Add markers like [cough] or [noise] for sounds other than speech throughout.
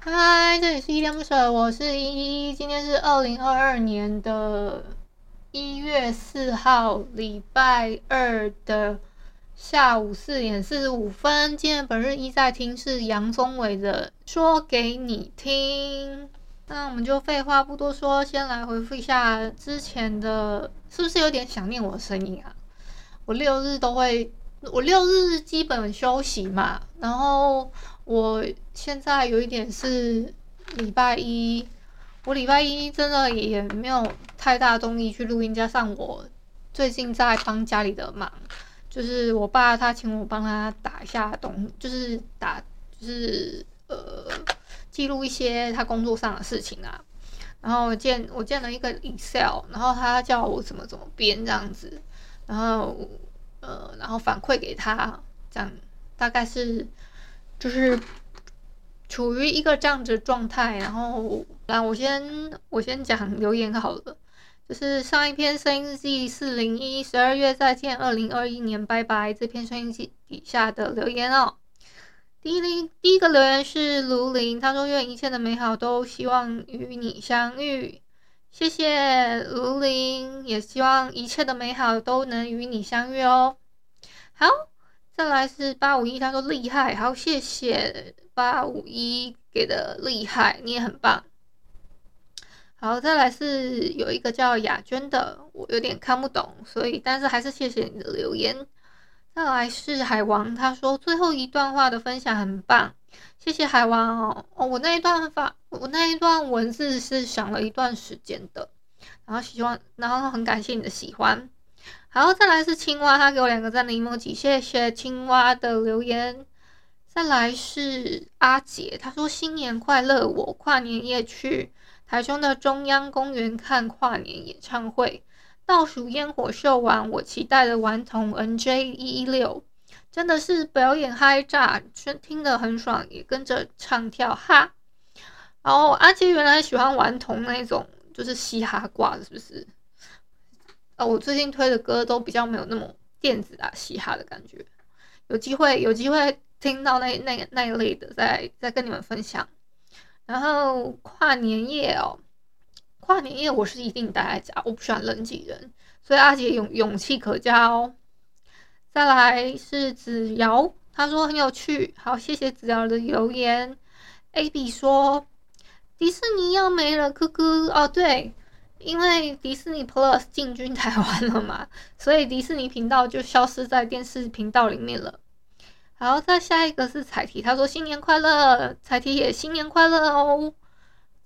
嗨，这里是依依恋不舍，我是依依。今天是二零二二年的一月四号，礼拜二的下午四点四十五分。今天本日一在听是杨宗纬的《说给你听》。那我们就废话不多说，先来回复一下之前的，是不是有点想念我的声音啊？我六日都会，我六日基本休息嘛，然后。我现在有一点是礼拜一，我礼拜一真的也没有太大动力去录音，加上我最近在帮家里的忙，就是我爸他请我帮他打一下东，就是打就是呃记录一些他工作上的事情啊，然后我建我建了一个 Excel，然后他叫我怎么怎么编这样子，然后呃然后反馈给他，这样大概是。就是处于一个这样子状态，然后，来我先我先讲留言好了，就是上一篇声音日记四零一十二月再见，二零二一年拜拜这篇声音记底下的留言哦。第一零第一个留言是卢林，他说愿一切的美好都希望与你相遇，谢谢卢林，也希望一切的美好都能与你相遇哦。好。再来是八五一，他说厉害，好，谢谢八五一给的厉害，你也很棒。好，再来是有一个叫雅娟的，我有点看不懂，所以但是还是谢谢你的留言。再来是海王，他说最后一段话的分享很棒，谢谢海王哦。哦，我那一段话，我那一段文字是想了一段时间的，然后希望，然后很感谢你的喜欢。然后，再来是青蛙，他给我两个赞的 emoji，谢谢青蛙的留言。再来是阿杰，他说新年快乐，我跨年夜去台中的中央公园看跨年演唱会，倒数烟火秀完，我期待的顽童 NJ 一一六，真的是表演嗨炸，真听得很爽，也跟着唱跳哈。然后阿杰原来喜欢顽童那种，就是嘻哈挂，是不是？呃，我最近推的歌都比较没有那么电子啊、嘻哈的感觉。有机会有机会听到那那那一类的，再再跟你们分享。然后跨年夜哦，跨年夜我是一定待在家，我不喜欢人挤人，所以阿杰勇勇气可嘉哦。再来是子瑶，他说很有趣，好，谢谢子瑶的留言。AB 说迪士尼要没了，哥哥哦，对。因为迪士尼 Plus 进军台湾了嘛，[laughs] 所以迪士尼频道就消失在电视频道里面了。好，再下一个是彩提，他说新年快乐，彩提也新年快乐哦。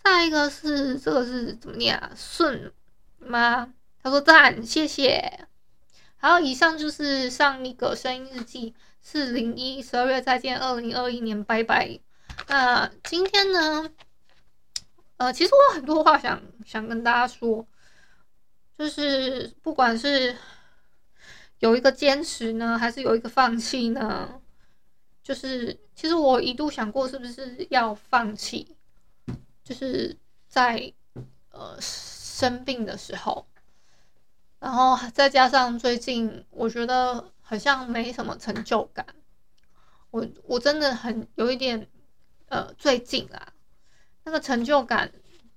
再一个是这个是怎么念啊？顺吗？他说赞，谢谢。好，以上就是上一个声音日记四零一十二月再见，二零二一年拜拜。那今天呢？呃，其实我有很多话想想跟大家说，就是不管是有一个坚持呢，还是有一个放弃呢，就是其实我一度想过是不是要放弃，就是在呃生病的时候，然后再加上最近我觉得好像没什么成就感，我我真的很有一点呃最近啊。那个成就感，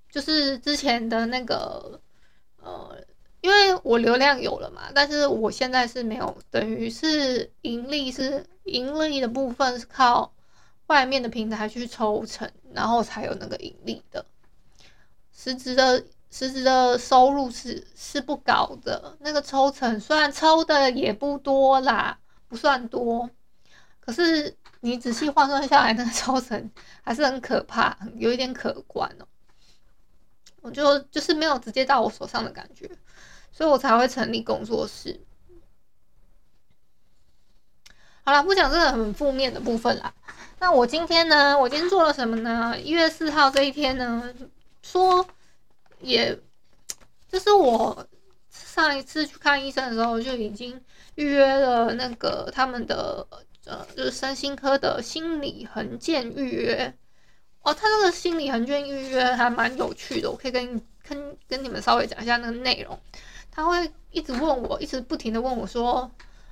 就是之前的那个，呃，因为我流量有了嘛，但是我现在是没有，等于是盈利是盈利的部分是靠外面的平台去抽成，然后才有那个盈利的，实质的实质的收入是是不高的，那个抽成虽然抽的也不多啦，不算多，可是。你仔细换算下来，那个抽成还是很可怕，有一点可观哦。我就就是没有直接到我手上的感觉，所以我才会成立工作室。好了，不讲这个很负面的部分啦。那我今天呢？我今天做了什么呢？一月四号这一天呢，说也就是我上一次去看医生的时候就已经预约了那个他们的呃，就是身心科的心理衡鉴预约。哦，他这个心理衡鉴预约还蛮有趣的，我可以跟跟跟你们稍微讲一下那个内容。他会一直问我，一直不停的问我说，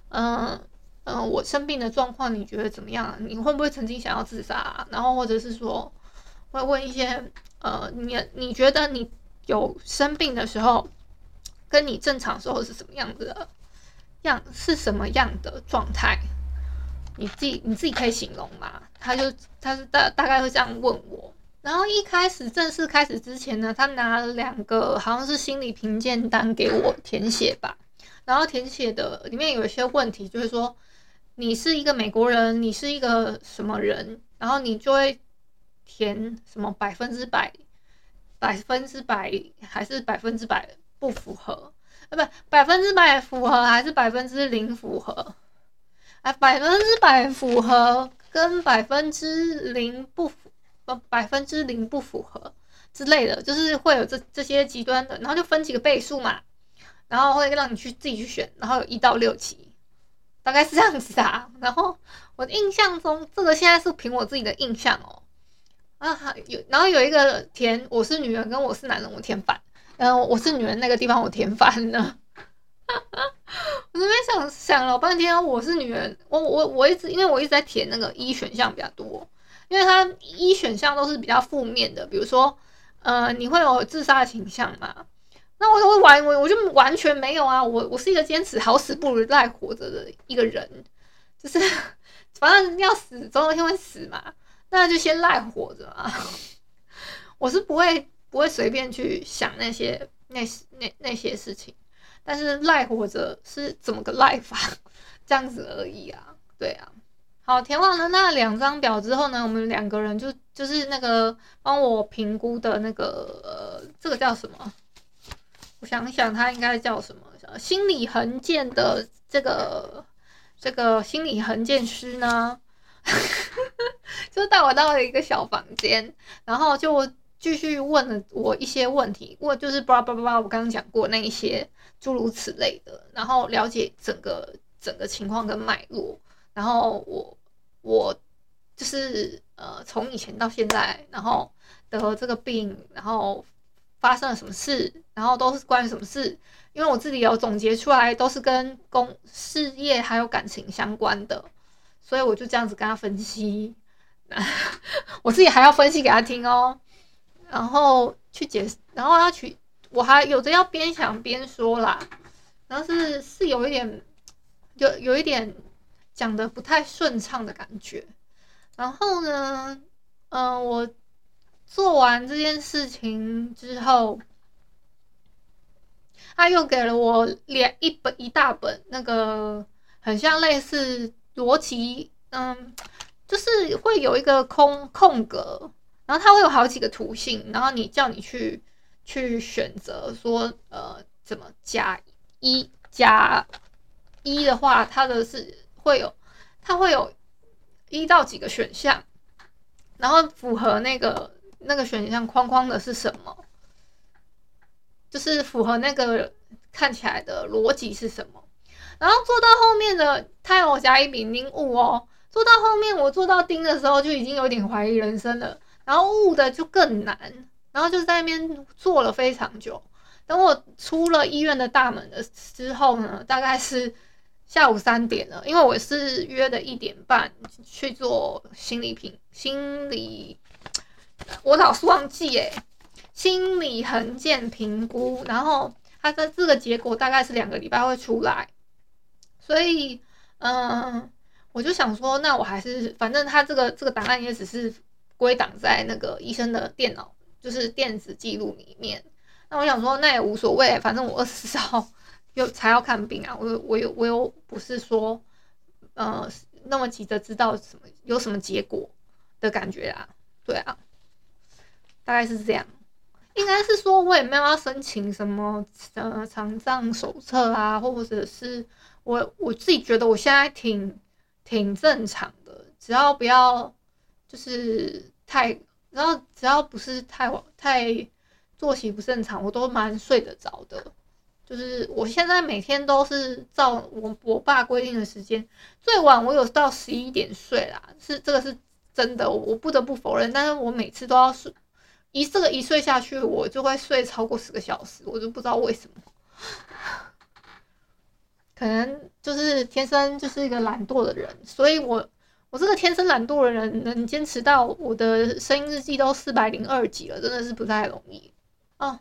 嗯、嗯、我生病的状况你觉得怎么样？你会不会曾经想要自杀啊？然后或者是说，会问一些呃，你你觉得你有生病的时候，跟你正常时候是什么样子的样？是什么样的状态？你自己你自己可以形容嘛？他就他是大大概会这样问我。然后一开始正式开始之前呢，他拿了两个好像是心理评鉴单给我填写吧。然后填写的里面有一些问题，就是说。你是一个美国人，你是一个什么人？然后你就会填什么百分之百、百分之百还是百分之百不符合？呃，不，百分之百符合还是百分之零符合？啊，百分之百符合跟百分之零不符，呃，百分之零不符合之类的，就是会有这这些极端的，然后就分几个倍数嘛，然后会让你去自己去选，然后有一到六级。大概是这样子啊，然后我印象中这个现在是凭我自己的印象哦，啊还有，然后有一个填我是女人跟我是男人我填反，嗯我是女人那个地方我填反了，[laughs] 我这边想想了半天我是女人，我我我一直因为我一直在填那个一选项比较多，因为它一选项都是比较负面的，比如说呃你会有自杀的倾向吗？那我我完我我就完全没有啊！我我是一个坚持好死不如赖活着的一个人，就是 [laughs] 反正要死总有一天会死嘛，那就先赖活着啊！[laughs] 我是不会不会随便去想那些那那那些事情，但是赖活着是怎么个赖法？[laughs] 这样子而已啊，对啊。好，填完了那两张表之后呢，我们两个人就就是那个帮我评估的那个呃，这个叫什么？我想想，他应该叫什么？心理衡鉴的这个这个心理衡鉴师呢，[laughs] 就带我到了一个小房间，然后就继续问了我一些问题，我就是巴拉巴拉，我刚刚讲过那一些诸如此类的，然后了解整个整个情况跟脉络，然后我我就是呃从以前到现在，然后得这个病，然后。发生了什么事，然后都是关于什么事？因为我自己有总结出来，都是跟公事业还有感情相关的，所以我就这样子跟他分析，[laughs] 我自己还要分析给他听哦，然后去解释，然后要去，我还有的要边想边说啦，然后是是有一点，有有一点讲的不太顺畅的感觉，然后呢，嗯、我。做完这件事情之后，他又给了我两一本一大本那个很像类似逻辑，嗯，就是会有一个空空格，然后它会有好几个图形，然后你叫你去去选择说，呃，怎么加一加一的话，它的是会有它会有一到几个选项，然后符合那个。那个选项框框的是什么？就是符合那个看起来的逻辑是什么？然后做到后面的，他有加一笔零误哦。做到后面，我做到丁的时候就已经有点怀疑人生了。然后误的就更难，然后就在那边坐了非常久。等我出了医院的大门的之后呢，大概是下午三点了，因为我是约的一点半去做心理评心理。我老是忘记诶，心理衡鉴评估，然后它的这个结果大概是两个礼拜会出来，所以嗯，我就想说，那我还是反正他这个这个答案也只是归档在那个医生的电脑，就是电子记录里面。那我想说，那也无所谓，反正我二十四号又才要看病啊，我我又我又不是说呃那么急着知道什么有什么结果的感觉啊，对啊，大概是这样。应该是说，我也没有要申请什么呃长账手册啊，或者是我我自己觉得我现在挺挺正常的，只要不要就是太，然后只要不是太晚太作息不正常，我都蛮睡得着的。就是我现在每天都是照我我爸规定的时间，最晚我有到十一点睡啦，是这个是真的，我不得不否认。但是我每次都要睡。一这个一睡下去，我就会睡超过十个小时，我就不知道为什么，可能就是天生就是一个懒惰的人，所以我我这个天生懒惰的人能坚持到我的声音日记都四百零二集了，真的是不太容易哦。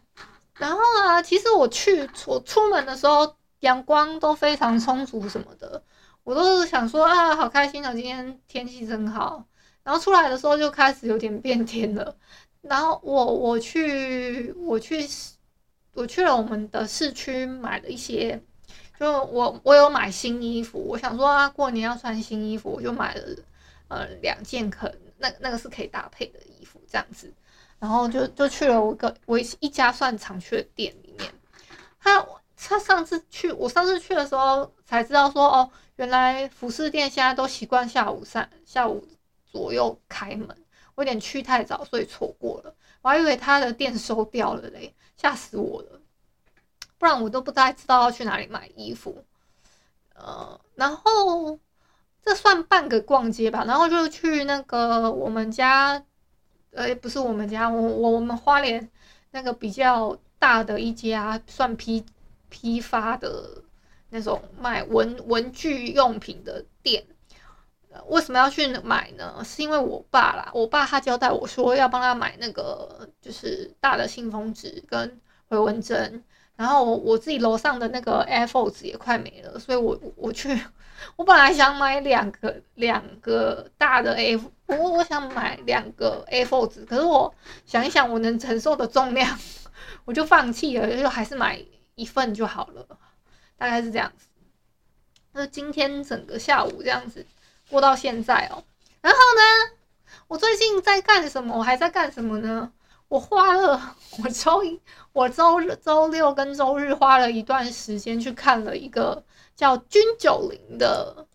然后啊，其实我去我出门的时候，阳光都非常充足什么的，我都是想说啊，好开心啊，今天天气真好。然后出来的时候就开始有点变天了。然后我我去我去我去了我们的市区买了一些，就我我有买新衣服，我想说啊，过年要穿新衣服，我就买了呃两件可那那个是可以搭配的衣服这样子，然后就就去了我个我一家算常去的店里面，他他上次去我上次去的时候才知道说哦，原来服饰店现在都习惯下午三下午左右开门。我有点去太早，所以错过了。我还以为他的店收掉了嘞，吓死我了！不然我都不太知道要去哪里买衣服。呃，然后这算半个逛街吧。然后就去那个我们家，呃，不是我们家，我我我们花莲那个比较大的一家，算批批发的那种卖文文具用品的店。为什么要去买呢？是因为我爸啦，我爸他交代我说要帮他买那个就是大的信封纸跟回纹针，然后我我自己楼上的那个 A4 纸也快没了，所以我我去，我本来想买两个两个大的 Air，我我想买两个 A4 纸，可是我想一想我能承受的重量，我就放弃了，就还是买一份就好了，大概是这样子。那今天整个下午这样子。过到现在哦，然后呢，我最近在干什么？我还在干什么呢？我花了我周一、我周、周六跟周日花了一段时间去看了一个叫《君九龄》的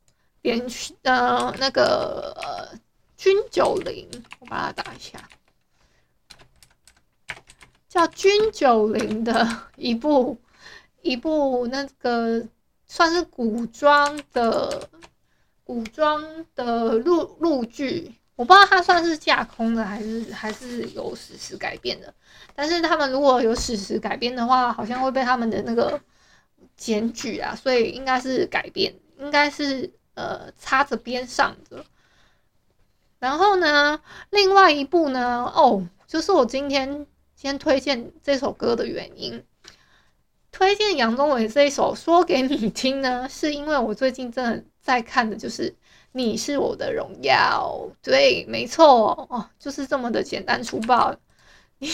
连续呃那个《君九龄》，我把它打一下，叫《君九龄》的一部一部那个算是古装的。古装的录录剧，我不知道它算是架空的还是还是有史实改编的。但是他们如果有史实改编的话，好像会被他们的那个检举啊，所以应该是改编，应该是呃插着边上的。然后呢，另外一部呢，哦，就是我今天先推荐这首歌的原因，推荐杨宗纬这一首说给你听呢，是因为我最近真的。在看的就是你是我的荣耀，对，没错哦，就是这么的简单粗暴。[laughs]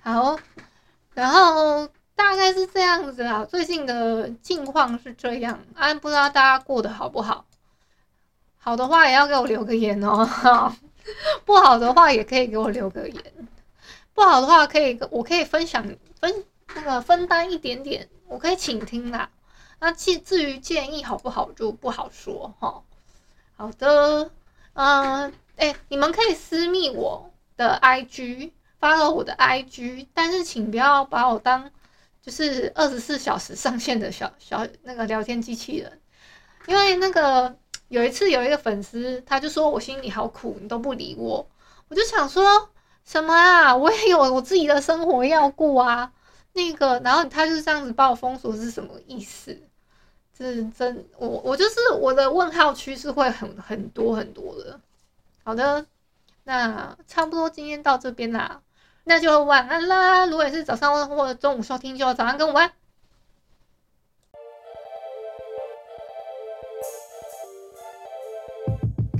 好，然后大概是这样子啊，最近的近况是这样啊，不知道大家过得好不好？好的话也要给我留个言哦，[laughs] 不好的话也可以给我留个言，不好的话可以，我可以分享分。那个分担一点点，我可以倾听啦。那至至于建议好不好，就不好说哈。好的，嗯，哎，你们可以私密我的 IG，发了我的 IG，但是请不要把我当就是二十四小时上线的小小那个聊天机器人，因为那个有一次有一个粉丝，他就说我心里好苦，你都不理我，我就想说什么啊，我也有我自己的生活要过啊。那个，然后他就是这样子把我封锁是什么意思？这是真，我我就是我的问号区是会很很多很多的。好的，那差不多今天到这边啦，那就晚安啦。如果是早上或者中午收听，就早上跟我玩。